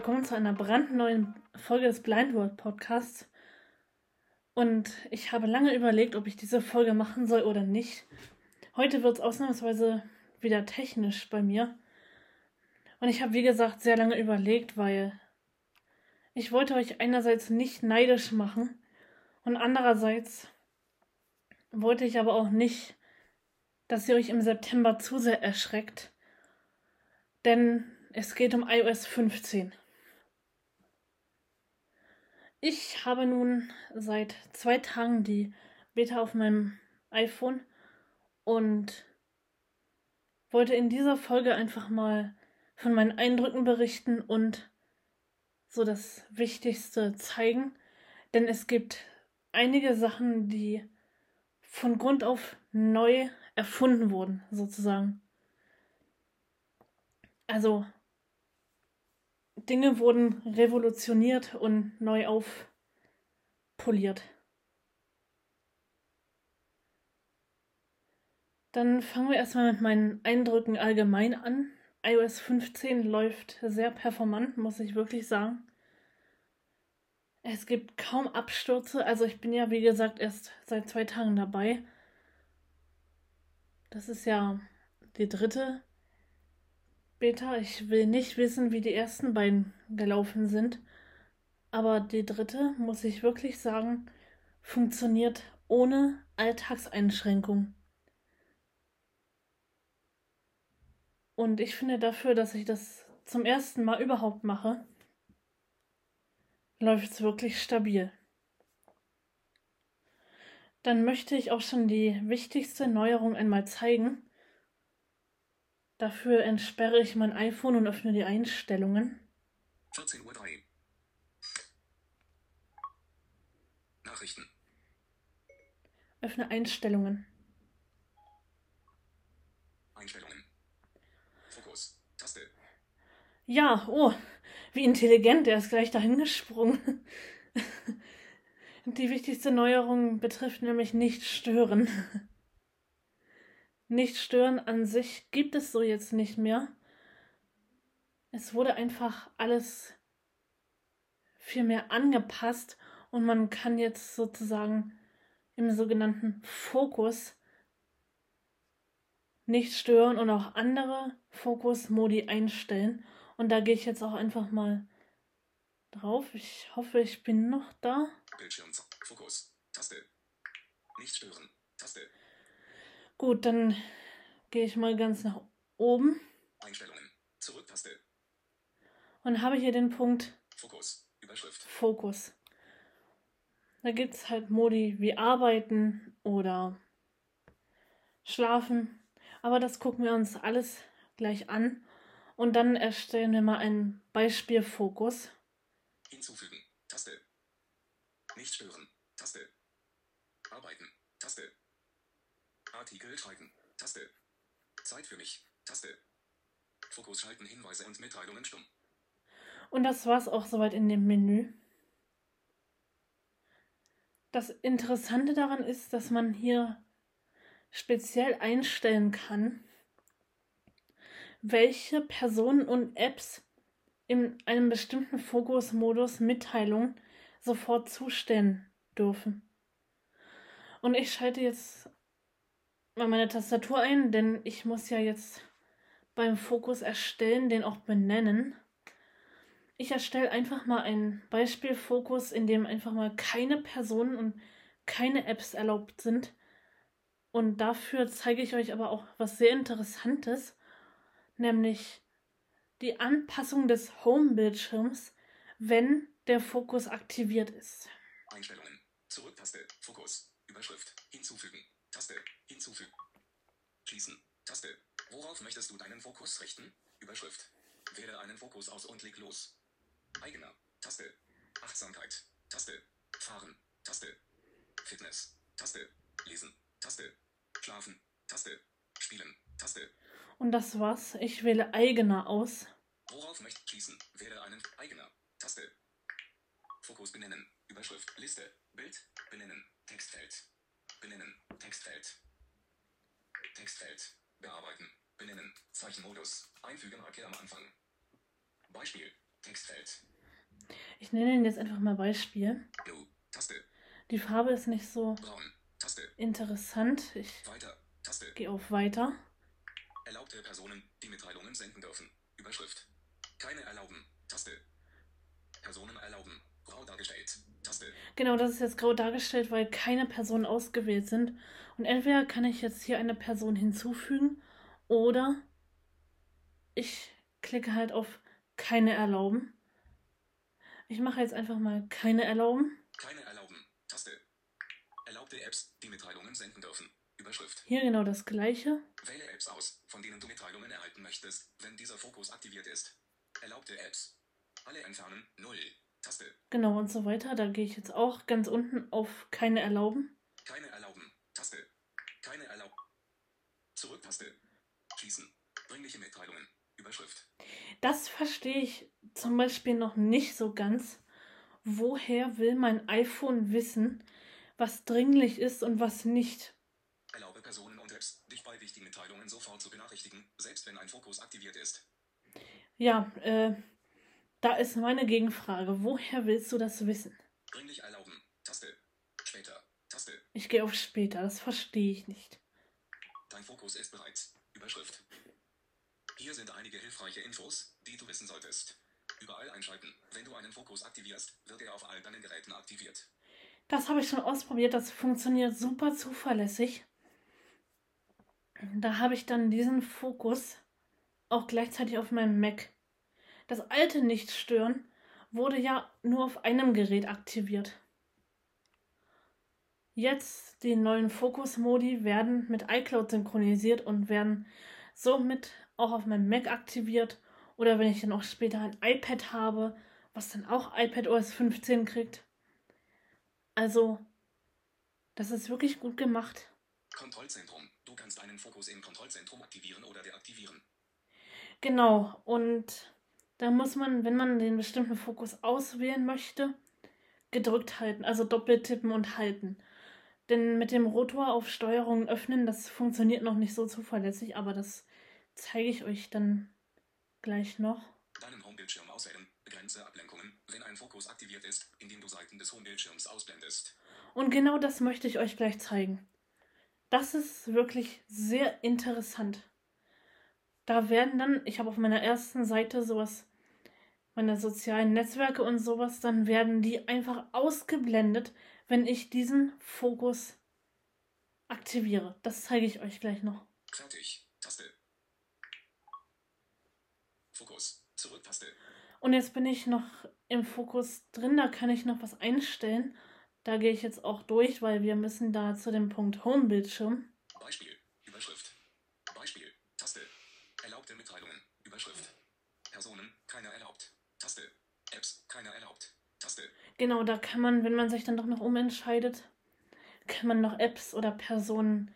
Willkommen zu einer brandneuen Folge des Blind World Podcasts. Und ich habe lange überlegt, ob ich diese Folge machen soll oder nicht. Heute wird es ausnahmsweise wieder technisch bei mir. Und ich habe, wie gesagt, sehr lange überlegt, weil ich wollte euch einerseits nicht neidisch machen und andererseits wollte ich aber auch nicht, dass ihr euch im September zu sehr erschreckt. Denn es geht um iOS 15. Ich habe nun seit zwei Tagen die Beta auf meinem iPhone und wollte in dieser Folge einfach mal von meinen Eindrücken berichten und so das Wichtigste zeigen. Denn es gibt einige Sachen, die von Grund auf neu erfunden wurden, sozusagen. Also Dinge wurden revolutioniert und neu aufpoliert. Dann fangen wir erstmal mit meinen Eindrücken allgemein an. iOS 15 läuft sehr performant, muss ich wirklich sagen. Es gibt kaum Abstürze. Also ich bin ja, wie gesagt, erst seit zwei Tagen dabei. Das ist ja die dritte Beta. Ich will nicht wissen, wie die ersten beiden gelaufen sind. Aber die dritte, muss ich wirklich sagen, funktioniert ohne Alltagseinschränkung. Und ich finde dafür, dass ich das zum ersten Mal überhaupt mache, läuft es wirklich stabil. Dann möchte ich auch schon die wichtigste Neuerung einmal zeigen. Dafür entsperre ich mein iPhone und öffne die Einstellungen. 14.03 Uhr. Nachrichten. Öffne Einstellungen. Einstellungen. Ja, oh, wie intelligent, er ist gleich dahin gesprungen. Die wichtigste Neuerung betrifft nämlich nicht stören. Nicht stören an sich gibt es so jetzt nicht mehr. Es wurde einfach alles viel mehr angepasst und man kann jetzt sozusagen im sogenannten Fokus nicht stören und auch andere Fokusmodi einstellen. Und da gehe ich jetzt auch einfach mal drauf. Ich hoffe, ich bin noch da. Bildschirm, Fokus, Taste. Nicht stören, Taste. Gut, dann gehe ich mal ganz nach oben. Einstellungen, Zurück-Taste. Und habe hier den Punkt Fokus, Überschrift. Fokus. Da gibt es halt Modi wie Arbeiten oder Schlafen. Aber das gucken wir uns alles gleich an. Und dann erstellen wir mal einen Beispielfokus. Hinzufügen. Taste. Nicht stören. Taste. Arbeiten. Taste. Artikel schreiben. Taste. Zeit für mich. Taste. Fokus schalten, Hinweise und Mitteilungen stumm. Und das war's auch soweit in dem Menü. Das Interessante daran ist, dass man hier speziell einstellen kann, welche Personen und Apps in einem bestimmten Fokusmodus Mitteilungen sofort zustellen dürfen. Und ich schalte jetzt mal meine Tastatur ein, denn ich muss ja jetzt beim Fokus erstellen den auch benennen. Ich erstelle einfach mal einen Beispielfokus, in dem einfach mal keine Personen und keine Apps erlaubt sind. Und dafür zeige ich euch aber auch was sehr Interessantes nämlich die Anpassung des Home-Bildschirms, wenn der Fokus aktiviert ist. Einstellungen. Zurück-Taste. Fokus. Überschrift. Hinzufügen. Taste. Hinzufügen. Schließen. Taste. Worauf möchtest du deinen Fokus richten? Überschrift. Wähle einen Fokus aus und leg los. Eigener. Taste. Achtsamkeit. Taste. Fahren. Taste. Fitness. Taste. Lesen. Taste. Schlafen. Taste. Spielen. Taste. Und das war's. Ich wähle eigener aus. Worauf möchte schließen? Wähle einen eigener. Taste. Fokus benennen. Überschrift. Liste. Bild. Benennen. Textfeld. Benennen. Textfeld. Textfeld. Bearbeiten. Benennen. Zeichenmodus. Einfügen Marke am Anfang. Beispiel. Textfeld. Ich nenne ihn jetzt einfach mal Beispiel. Blue. Taste. Die Farbe ist nicht so Braun. Taste. interessant. Ich Weiter. Taste. gehe auf Weiter. Erlaubte Personen, die Mitteilungen senden dürfen. Überschrift. Keine erlauben. Taste. Personen erlauben. Grau dargestellt. Taste. Genau, das ist jetzt grau dargestellt, weil keine Personen ausgewählt sind. Und entweder kann ich jetzt hier eine Person hinzufügen oder ich klicke halt auf keine erlauben. Ich mache jetzt einfach mal keine erlauben. Keine erlauben. Taste. Erlaubte Apps, die Mitteilungen senden dürfen. Überschrift. Hier genau das gleiche. Wähle Apps aus, von denen du Mitteilungen erhalten möchtest, wenn dieser Fokus aktiviert ist. Erlaubte Apps. Alle entfernen. 0. Taste. Genau und so weiter. Da gehe ich jetzt auch ganz unten auf keine erlauben. Keine erlauben. Taste. Keine erlauben. Zurück-Taste. Schließen. Dringliche Mitteilungen. Überschrift. Das verstehe ich zum Beispiel noch nicht so ganz. Woher will mein iPhone wissen, was dringlich ist und was nicht? Erlaube Personen und Apps, dich bei wichtigen Mitteilungen sofort zu benachrichtigen, selbst wenn ein Fokus aktiviert ist. Ja, äh, da ist meine Gegenfrage. Woher willst du das wissen? Dringlich erlauben. Taste. Später. Taste. Ich gehe auf später, das verstehe ich nicht. Dein Fokus ist bereit. Überschrift. Hier sind einige hilfreiche Infos, die du wissen solltest. Überall einschalten. Wenn du einen Fokus aktivierst, wird er auf all deinen Geräten aktiviert. Das habe ich schon ausprobiert, das funktioniert super zuverlässig. Da habe ich dann diesen Fokus auch gleichzeitig auf meinem Mac. Das alte Nicht-Stören wurde ja nur auf einem Gerät aktiviert. Jetzt die neuen Fokus-Modi werden mit iCloud synchronisiert und werden somit auch auf meinem Mac aktiviert. Oder wenn ich dann auch später ein iPad habe, was dann auch iPad OS 15 kriegt. Also, das ist wirklich gut gemacht. Kontrollzentrum. Du kannst einen Fokus im Kontrollzentrum aktivieren oder deaktivieren. Genau, und da muss man, wenn man den bestimmten Fokus auswählen möchte, gedrückt halten, also doppelt tippen und halten. Denn mit dem Rotor auf Steuerung öffnen, das funktioniert noch nicht so zuverlässig, aber das zeige ich euch dann gleich noch. Deinen Homebildschirm auswählen. Begrenze Ablenkungen, wenn ein Fokus aktiviert ist, indem du Seiten des Homebildschirms ausblendest. Und genau das möchte ich euch gleich zeigen. Das ist wirklich sehr interessant. Da werden dann, ich habe auf meiner ersten Seite sowas, meine sozialen Netzwerke und sowas, dann werden die einfach ausgeblendet, wenn ich diesen Fokus aktiviere. Das zeige ich euch gleich noch. Fertig. Taste. Fokus. Zurück-Taste. Und jetzt bin ich noch im Fokus drin, da kann ich noch was einstellen. Da gehe ich jetzt auch durch, weil wir müssen da zu dem Punkt Home-Bildschirm. Beispiel. Überschrift. Beispiel. Taste. Erlaubte Mitteilungen. Überschrift. Personen. Keiner erlaubt. Taste. Apps. Keiner erlaubt. Taste. Genau, da kann man, wenn man sich dann doch noch umentscheidet, kann man noch Apps oder Personen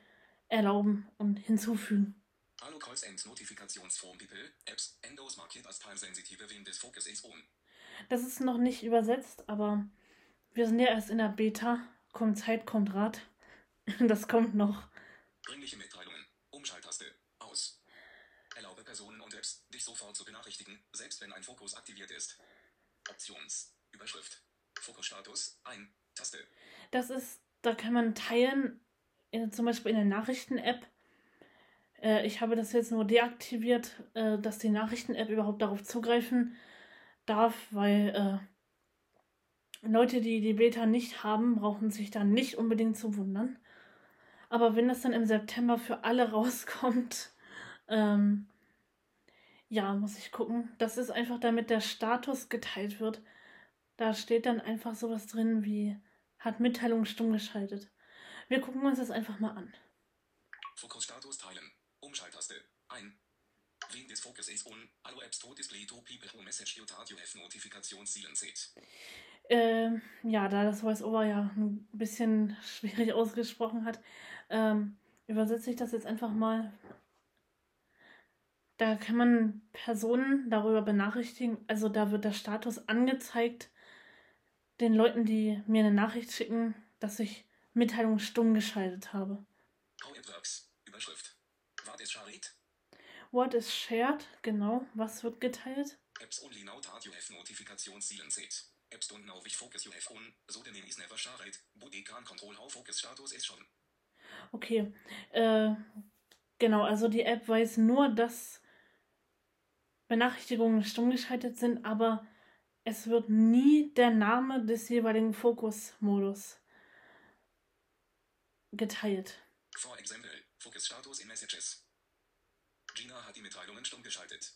erlauben und hinzufügen. Hallo Calls and Notifikationsform People. Apps. Endos markiert als teilsensitive when this focus is on. Das ist noch nicht übersetzt, aber wir sind ja erst in der Beta. Kommt Zeit, kommt Rat. Das kommt noch. Dringliche Mitteilungen. Umschalttaste. Aus. Erlaube Personen und Apps, dich sofort zu benachrichtigen, selbst wenn ein Fokus aktiviert ist. Options. Überschrift. Fokusstatus. Ein. Taste. Das ist, da kann man teilen, in, zum Beispiel in der Nachrichten-App. Äh, ich habe das jetzt nur deaktiviert, äh, dass die Nachrichten-App überhaupt darauf zugreifen darf, weil äh, Leute, die die Beta nicht haben, brauchen sich da nicht unbedingt zu wundern. Aber wenn das dann im September für alle rauskommt, ähm, ja, muss ich gucken. Das ist einfach, damit der Status geteilt wird. Da steht dann einfach sowas drin wie hat Mitteilung stumm geschaltet. Wir gucken uns das einfach mal an. Fokusstatus teilen. Umschalttaste. Ein. When this focus is on, allow apps to display to people who message you that you have Notifikationszielen set. Ähm, ja, da das VoiceOver ja ein bisschen schwierig ausgesprochen hat, ähm, übersetze ich das jetzt einfach mal. Da kann man Personen darüber benachrichtigen, also da wird der Status angezeigt den Leuten, die mir eine Nachricht schicken, dass ich Mitteilung stumm geschaltet habe. How it works. Überschrift. What is shared? What is shared? Genau, was wird geteilt? Apps only now that you have notifications set. Apps don't know which focus you have on, so the name is never shared, but they can control how focus status is schon. Okay, äh, genau, also die App weiß nur, dass Benachrichtigungen stumm geschaltet sind, aber es wird nie der Name des jeweiligen Fokusmodus geteilt. For example, Focus Status in Messages. Gina hat die Mitteilungen stumm geschaltet.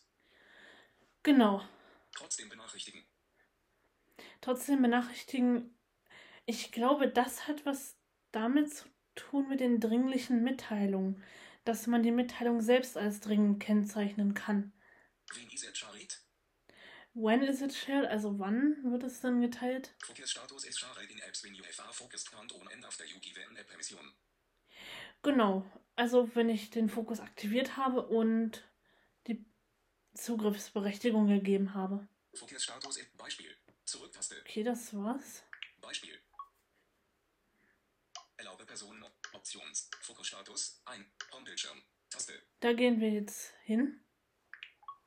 Genau. Trotzdem benachrichtigen. Trotzdem benachrichtigen. Ich glaube, das hat was damit zu tun mit den dringlichen Mitteilungen, dass man die Mitteilung selbst als dringend kennzeichnen kann. Wen is it shared? When is it shared? Also wann wird es dann geteilt? Focus Status is shared in apps when you have a focused count on and after you give an app permission. Genau. Also wenn ich den Fokus aktiviert habe und die Zugriffsberechtigung gegeben habe. Focus Status in Beispiel. Zurücktaste. Okay, das war's. Beispiel. Erlaube Personen Options. Fokus Status ein. Homebildschirm. Taste. Da gehen wir jetzt hin.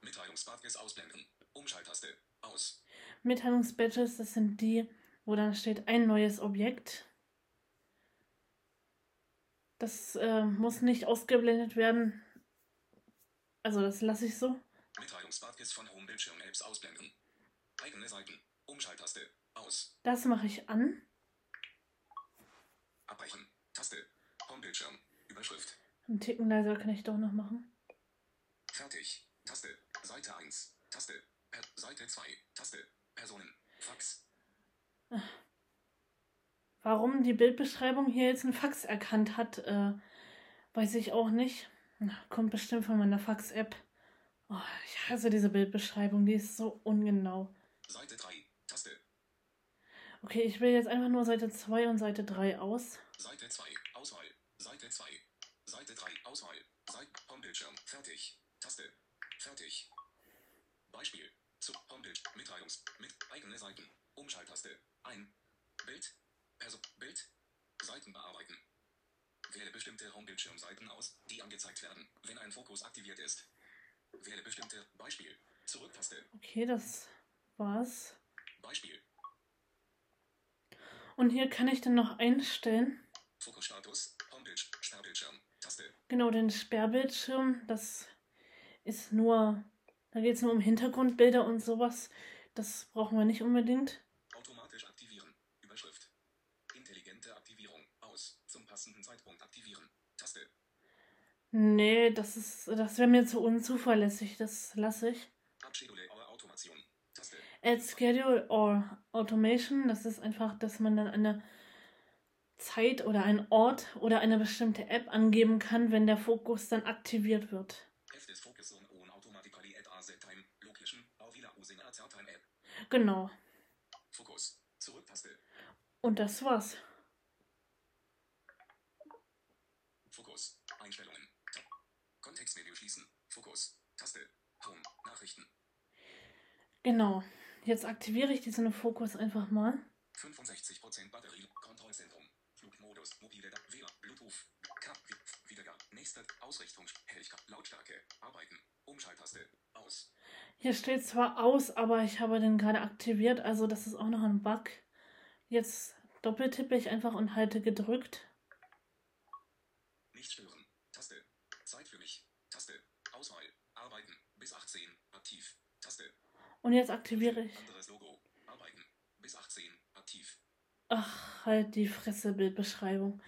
Mitteilungsbadges ausblenden. Umschalttaste. Aus. Mitteilungsbadges, das sind die, wo dann steht ein neues Objekt. Das äh, muss nicht ausgeblendet werden. Also das lasse ich so. Mitteilungsbadges von Homebildschirm-Apps ausblenden. Eigene Seiten. Umschalttaste. Aus. Das mache ich an. Abbrechen. Taste. Homebildschirm. Überschrift. Einen Ticken leiser kann ich doch noch machen. Fertig. Taste. Seite 1. Taste. Per Seite 2. Taste. Personen. Fax. Warum die Bildbeschreibung hier jetzt ein Fax erkannt hat, äh, weiß ich auch nicht. Kommt bestimmt von meiner Fax-App. Oh, ich hasse diese Bildbeschreibung, die ist so ungenau. Seite 3. Taste. Okay, ich wähle jetzt einfach nur Seite 2 und Seite 3 aus. Seite 2. Auswahl. Seite 2. Seite 3. Auswahl. Seite. Homebildschirm. Fertig. Taste. Fertig. Beispiel. Zu Homepage. Mitteilungs. Mit eigene Seiten. Umschalttaste. Ein. Bild. Perso. Bild. Seiten bearbeiten. Wähle bestimmte Homebildschirmseiten aus, die angezeigt werden, wenn ein Fokus aktiviert ist. Wähle bestimmte Beispiel. Zurücktaste. Okay, das war's. Beispiel. Und hier kann ich dann noch einstellen. Fokusstatus. Homepage. Sperrbildschirm. Taste. Genau, den Sperrbildschirm, das ist nur, da geht es nur um Hintergrundbilder und sowas. Das brauchen wir nicht unbedingt. Automatisch aktivieren. Überschrift. Intelligente Aktivierung. Aus. Zum passenden Zeitpunkt aktivieren. Taste. Nee, das ist, das wäre mir zu unzuverlässig. Das lasse ich. Abschedule or Automation. Taste. Add Schedule or Automation, das ist einfach, dass man dann eine Zeit oder einen Ort oder eine bestimmte App angeben kann, wenn der Fokus dann aktiviert wird. Focus on on automatically at a set time. Location. Or villa using a certain app. Genau. Fokus. Zurücktaste. Und das war's. Fokus. Einstellungen. Tab. Kontextmenü schließen. Fokus. Taste. Home. Nachrichten. Genau. Jetzt aktiviere ich diesen Fokus einfach mal. 65% Batterie. Wiedergabe. Nächste. Ausrichtung. Helligkeit. Lautstärke. Arbeiten. Umschalttaste. Aus. Hier steht zwar aus, aber ich habe den gerade aktiviert, also das ist auch noch ein Bug. Jetzt doppeltippe ich einfach und halte gedrückt. Nicht stören. Taste. Zeit für mich. Taste. Auswahl. Arbeiten. Bis 18. Aktiv. Taste. Und jetzt aktiviere ich. Anderes Logo. Arbeiten. Bis 18. Aktiv. Ach, halt die Fresse, Bildbeschreibung.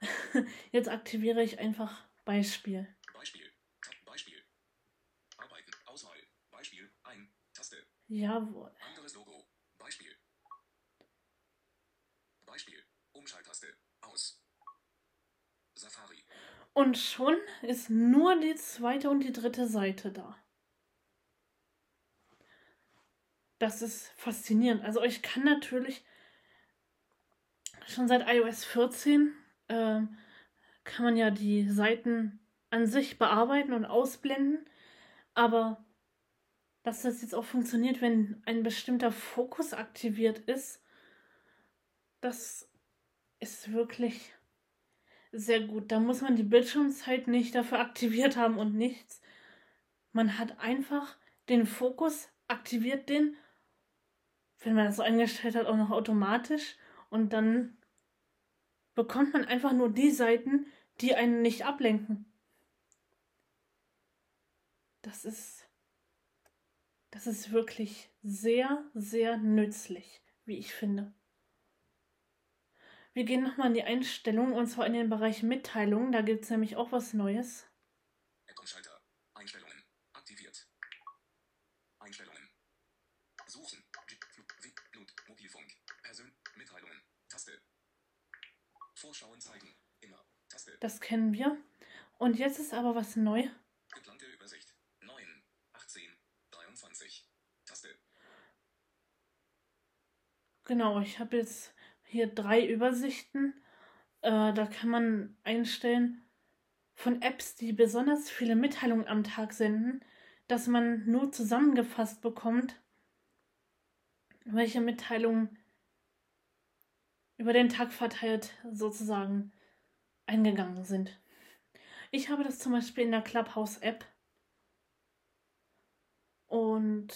Jetzt aktiviere ich einfach Beispiel. Beispiel. Beispiel. Arbeiten. Auswahl. Beispiel. Ein. Taste. Jawohl. Anderes Logo. Beispiel. Beispiel. Umschalttaste. Aus. Safari. Und schon ist nur die zweite und die dritte Seite da. Das ist faszinierend. Also ich kann natürlich schon seit iOS 14 ähm, kann man ja die Seiten an sich bearbeiten und ausblenden. Aber dass das jetzt auch funktioniert, wenn ein bestimmter Fokus aktiviert ist, das ist wirklich sehr gut. Da muss man die Bildschirmzeit nicht dafür aktiviert haben und nichts. Man hat einfach den Fokus aktiviert den, wenn man das so eingestellt hat, auch noch automatisch. Und dann bekommt man einfach nur die Seiten, die einen nicht ablenken. Das ist, das ist wirklich sehr, sehr nützlich, wie ich finde. Wir gehen nochmal in die Einstellungen und zwar in den Bereich Mitteilungen. Da gibt es nämlich auch was Neues. Schalter. Einstellungen. Aktiviert. Einstellungen. Suchen. Blut. Mobilfunk. Persön. Mitteilungen. Taste. Vorschauen zeigen. Immer. Taste. Das kennen wir. Und jetzt ist aber was neu. Geplante Übersicht. 9, 18, 23. Taste. Genau, ich habe jetzt hier drei Übersichten. Äh, da kann man einstellen von Apps, die besonders viele Mitteilungen am Tag senden, dass man nur zusammengefasst bekommt, welche Mitteilungen über den Tag verteilt sozusagen eingegangen sind. Ich habe das zum Beispiel in der Clubhouse-App. Und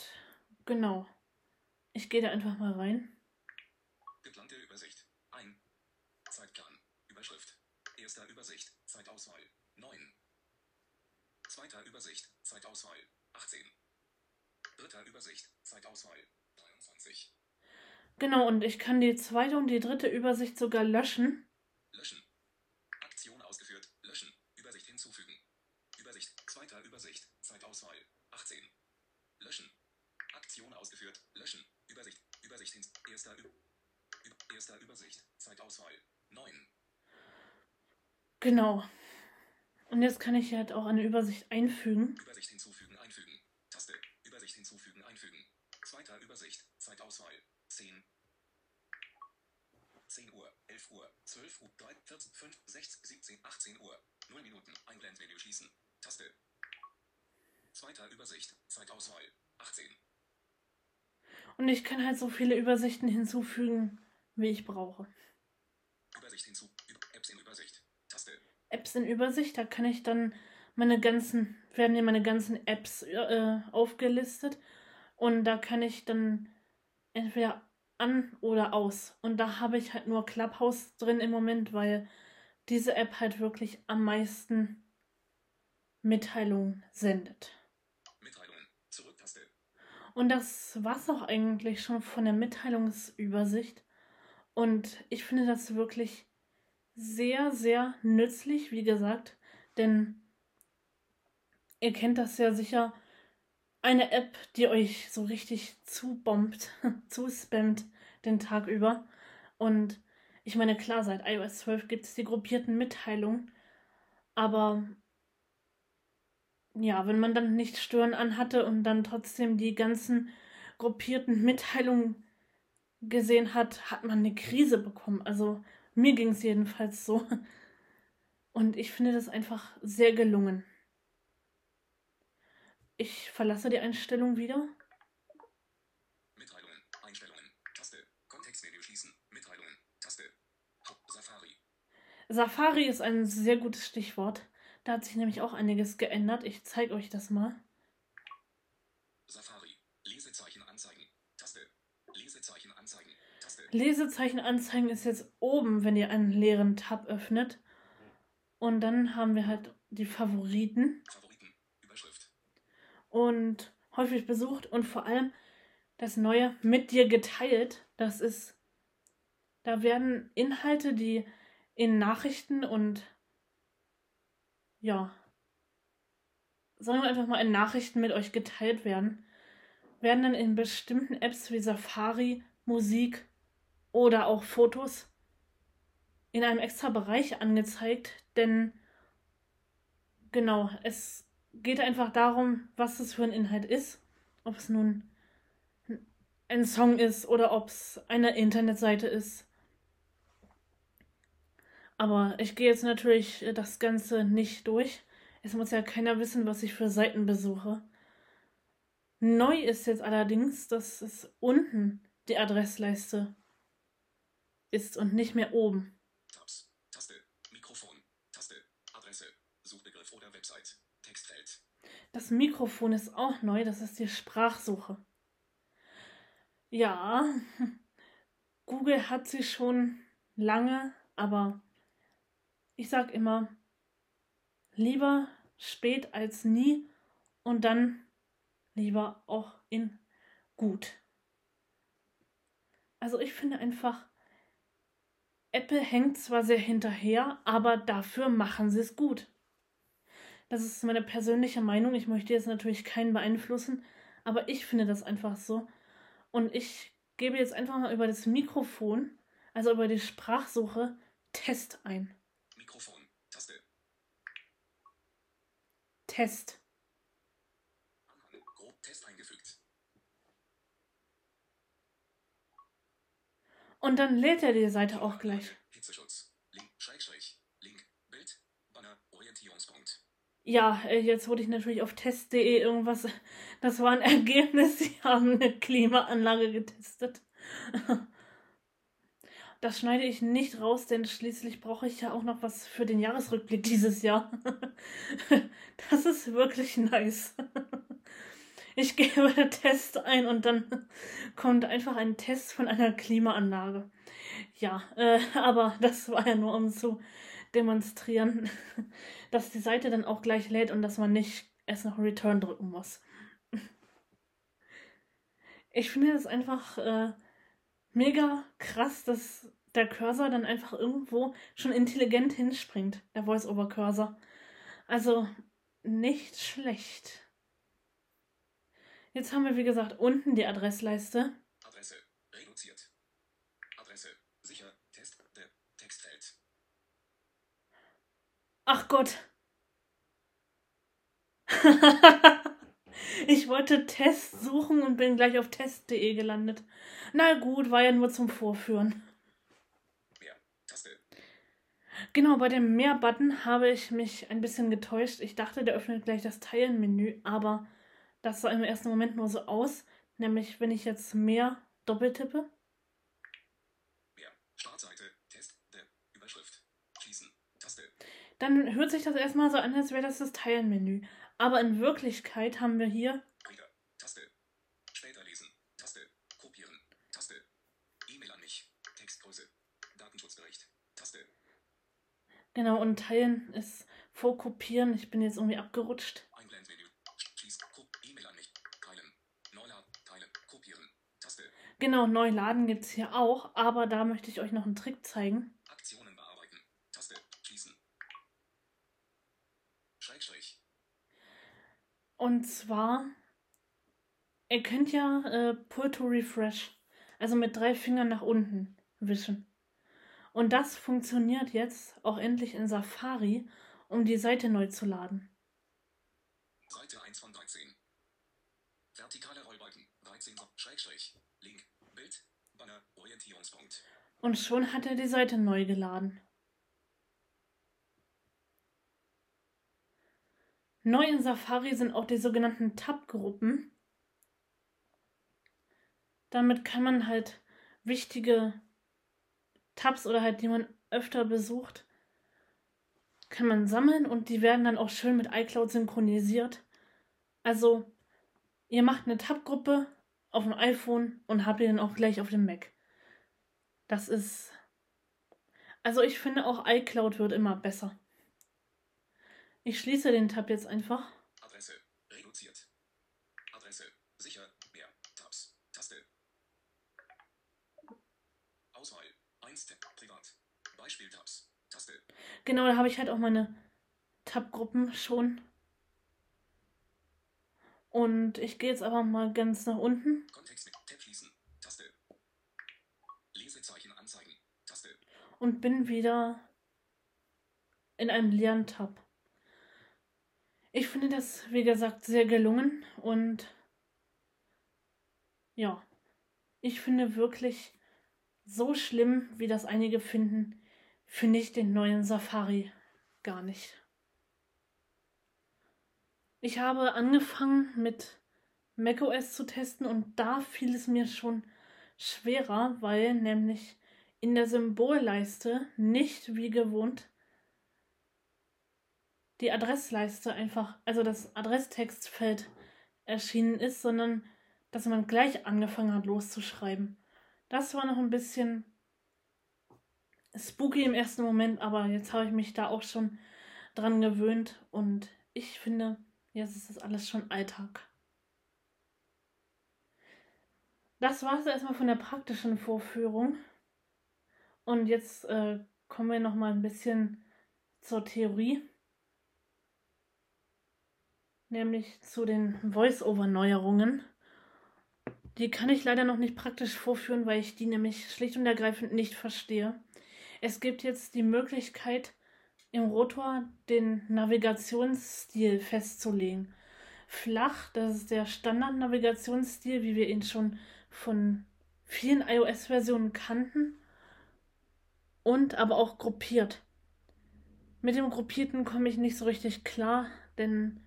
genau, ich gehe da einfach mal rein. Zweiter Übersicht, Zeitauswahl, 18. Dritter Übersicht, Zeitauswahl, 23. Genau, und ich kann die zweite und die dritte Übersicht sogar. Löschen. Aktion ausgeführt, löschen. Übersicht hinzufügen. Übersicht, zweiter Übersicht, Zeitauswahl, 18. Löschen. Aktion ausgeführt, löschen. Übersicht, Übersicht hin, erster, Ü erster Übersicht, Zeitauswahl, 9. Genau. Und jetzt kann ich halt auch eine Übersicht einfügen. Übersicht hinzufügen, einfügen. Taste. Übersicht hinzufügen, einfügen. Zweiter Übersicht. Zeitauswahl. 10. 10 Uhr, 11 Uhr, 12 Uhr, 3, 14, 5, 6, 17, 18 Uhr. 0 Minuten. Einblendmenü schließen. Taste. Zweiter Übersicht. Zeitauswahl. 18. Und ich kann halt so viele Übersichten hinzufügen, wie ich brauche. Übersicht hinzu. Apps in Übersicht. Apps in Übersicht. Da kann ich dann meine ganzen, werden hier meine ganzen Apps äh, aufgelistet. Und da kann ich dann entweder an oder aus. Und da habe ich halt nur Clubhouse drin im Moment, weil diese App halt wirklich am meisten Mitteilungen sendet. Und das war's auch eigentlich schon von der Mitteilungsübersicht. Und ich finde das wirklich sehr, sehr nützlich, wie gesagt, denn ihr kennt das ja sicher. Eine App, die euch so richtig zubombt, zuspammt den Tag über. Und ich meine, klar, seit iOS 12 gibt es die gruppierten Mitteilungen. Aber ja, wenn man dann nicht Stören anhatte und dann trotzdem die ganzen gruppierten Mitteilungen gesehen hat, hat man eine Krise bekommen. Also mir ging es jedenfalls so. Und ich finde das einfach sehr gelungen. Ich verlasse die Einstellung wieder. Mitteilungen, Einstellungen, Taste, Kontextmenü schließen, Mitteilungen, Taste, Safari. Safari ist ein sehr gutes Stichwort. Da hat sich nämlich auch einiges geändert. Ich zeige euch das mal. Safari, Lesezeichen anzeigen, Taste, Lesezeichen anzeigen, Lesezeichen anzeigen ist jetzt oben, wenn ihr einen leeren Tab öffnet. Und dann haben wir halt die Favoriten. Favoriten, Überschrift. Und häufig besucht und vor allem das neue mit dir geteilt. Das ist, da werden Inhalte, die in Nachrichten und ja, sagen wir einfach mal in Nachrichten mit euch geteilt werden, werden dann in bestimmten Apps wie Safari, Musik oder auch Fotos in einem extra Bereich angezeigt, denn genau, es geht einfach darum, was es für ein Inhalt ist, ob es nun ein Song ist oder ob es eine Internetseite ist. Aber ich gehe jetzt natürlich das Ganze nicht durch. Es muss ja keiner wissen, was ich für Seiten besuche. Neu ist jetzt allerdings, dass es unten die Adressleiste ist und nicht mehr oben. Tabs, Taste, Mikrofon, Taste, Adresse, Suchbegriff oder Website, Textfeld. Das Mikrofon ist auch neu, das ist die Sprachsuche. Ja, Google hat sie schon lange, aber ich sag immer, lieber spät als nie und dann lieber auch in gut. Also ich finde einfach, Apple hängt zwar sehr hinterher, aber dafür machen sie es gut. Das ist meine persönliche Meinung. Ich möchte jetzt natürlich keinen beeinflussen, aber ich finde das einfach so. Und ich gebe jetzt einfach mal über das Mikrofon, also über die Sprachsuche, Test ein. Taste. Test. Anhang. Grob Test eingefügt. Und dann lädt er die Seite auch gleich. Hitzeschutz. Link. Schrägstrich. Link. Bild. Banner. Orientierungspunkt. Ja, äh, jetzt wurde ich natürlich auf test.de irgendwas. Das war ein Ergebnis, die haben eine Klimaanlage getestet. Das schneide ich nicht raus, denn schließlich brauche ich ja auch noch was für den Jahresrückblick dieses Jahr. Das ist wirklich nice. Ich gebe Test ein und dann kommt einfach ein Test von einer Klimaanlage. Ja, äh, aber das war ja nur um zu demonstrieren, dass die Seite dann auch gleich lädt und dass man nicht erst noch Return drücken muss. Ich finde das einfach äh, mega krass, dass der Cursor dann einfach irgendwo schon intelligent hinspringt, der Voice-Over-Cursor. Also nicht schlecht. Jetzt haben wir, wie gesagt, unten die Adressleiste. Adresse. Reduziert. Adresse. Sicher. Test. Der Textfeld. Ach Gott. ich wollte Test suchen und bin gleich auf test.de gelandet. Na gut, war ja nur zum Vorführen. Mehr. Taste. Genau, bei dem Mehr-Button habe ich mich ein bisschen getäuscht. Ich dachte, der öffnet gleich das Teilen-Menü, aber das sah im ersten Moment nur so aus. Nämlich, wenn ich jetzt mehr doppeltippe. Mehr. Startseite. Test. Überschrift. Schließen. Taste. Dann hört sich das erstmal so an, als wäre das das Teilen-Menü. Aber in Wirklichkeit haben wir hier Reader. Taste. Später lesen. Taste. Kopieren. Taste. E-Mail an mich. Textgröße. Datenschutzbericht. Taste. Genau, und Teilen ist vor Kopieren. Ich bin jetzt irgendwie abgerutscht. Einblendmenü. Schließ. Ko- E-Mail an mich. Teilen. Neuladen. Teilen. Kopieren. Taste. Genau, neu laden gibt es hier auch, aber da möchte ich euch noch einen Trick zeigen. Aktionen bearbeiten. Taste. Schließen. Schrägstrich. Und zwar, ihr könnt ja äh, Pull to Refresh, also mit drei Fingern nach unten wischen. Und das funktioniert jetzt auch endlich in Safari, um die Seite neu zu laden. Seite 1 von 13. Vertikale Rollbalken. 13. Schrägstrich. Link. Bild. Banner. Orientierungspunkt. Und schon hat er die Seite neu geladen. Neu in Safari sind auch die sogenannten Tab-Gruppen. Damit kann man halt wichtige Tabs oder halt die man öfter besucht, kann man sammeln und die werden dann auch schön mit iCloud synchronisiert. Also, ihr macht eine Tab-Gruppe auf dem iPhone und habt ihr dann auch gleich auf dem Mac. Das ist. Also ich finde auch iCloud wird immer besser. Ich schließe den Tab jetzt einfach. Adresse. Reduziert. Adresse. Sicher. Mehr. Tabs. Taste. Auswahl. 1 Tab. Privat. Beispiel-Tabs. Taste. Genau, da habe ich halt auch meine Tab-Gruppen schon. Und ich gehe jetzt aber mal ganz nach unten. Kontext mit Tab schließen. Taste. Lesezeichen anzeigen. Taste. und bin wieder in einem leeren Tab. Ich finde das, wie gesagt, sehr gelungen und ja, ich finde wirklich so schlimm, wie das einige finden, finde ich den neuen Safari gar nicht. Ich habe angefangen mit macOS zu testen und da fiel es mir schon schwerer, weil nämlich in der Symbolleiste nicht wie gewohnt die Adressleiste einfach, also das Adresstextfeld erschienen ist, sondern dass man gleich angefangen hat loszuschreiben. Das war noch ein bisschen spooky im ersten Moment, aber jetzt habe ich mich da auch schon dran gewöhnt und ich finde, jetzt ist das alles schon Alltag. Das war es erstmal von der praktischen Vorführung. Und jetzt äh, kommen wir noch mal ein bisschen zur Theorie, nämlich zu den Voice-over-Neuerungen. Die kann ich leider noch nicht praktisch vorführen, weil ich die nämlich schlicht und ergreifend nicht verstehe. Es gibt jetzt die Möglichkeit, im Rotor den Navigationsstil festzulegen. Flach, das ist der Standard-Navigationsstil, wie wir ihn schon von vielen iOS-Versionen kannten. Und aber auch gruppiert. Mit dem Gruppierten komme ich nicht so richtig klar, denn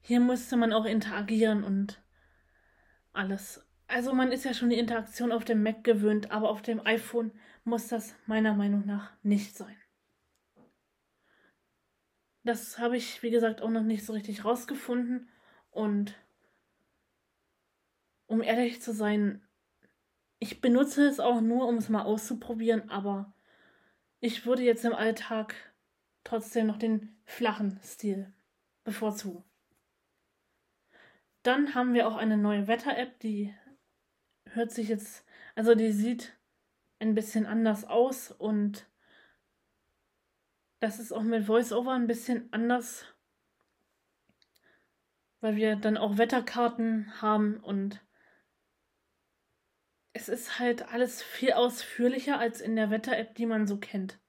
hier musste man auch interagieren und alles. Also man ist ja schon die Interaktion auf dem Mac gewöhnt, aber auf dem iPhone muss das meiner Meinung nach nicht sein. Das habe ich, wie gesagt, auch noch nicht so richtig rausgefunden. Und um ehrlich zu sein, ich benutze es auch nur, um es mal auszuprobieren, aber ich würde jetzt im Alltag trotzdem noch den flachen Stil bevorzugen. Dann haben wir auch eine neue Wetter-App, die hört sich jetzt, also die sieht ein bisschen anders aus und das ist auch mit VoiceOver ein bisschen anders, weil wir dann auch Wetterkarten haben und es ist halt alles viel ausführlicher als in der Wetter-App, die man so kennt.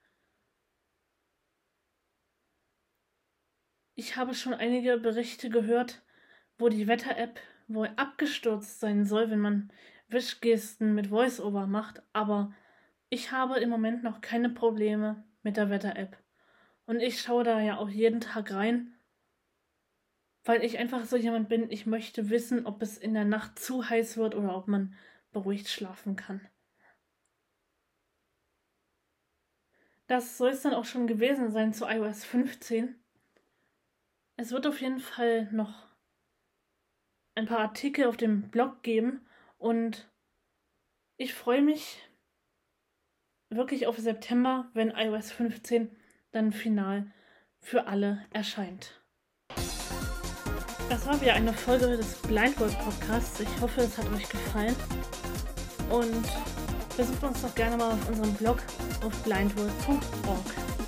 Ich habe schon einige Berichte gehört, wo die Wetter-App wohl abgestürzt sein soll, wenn man Wischgesten mit VoiceOver macht, aber ich habe im Moment noch keine Probleme mit der Wetter-App. Und ich schaue da ja auch jeden Tag rein, weil ich einfach so jemand bin, ich möchte wissen, ob es in der Nacht zu heiß wird oder ob man beruhigt schlafen kann. Das soll es dann auch schon gewesen sein zu iOS 15. Es wird auf jeden Fall noch ein paar Artikel auf dem Blog geben und ich freue mich wirklich auf September, wenn iOS 15 dann final für alle erscheint. Das war wieder eine Folge des Blindworld Podcasts. Ich hoffe, es hat euch gefallen. Und besucht uns doch gerne mal auf unserem Blog auf blindworld.org.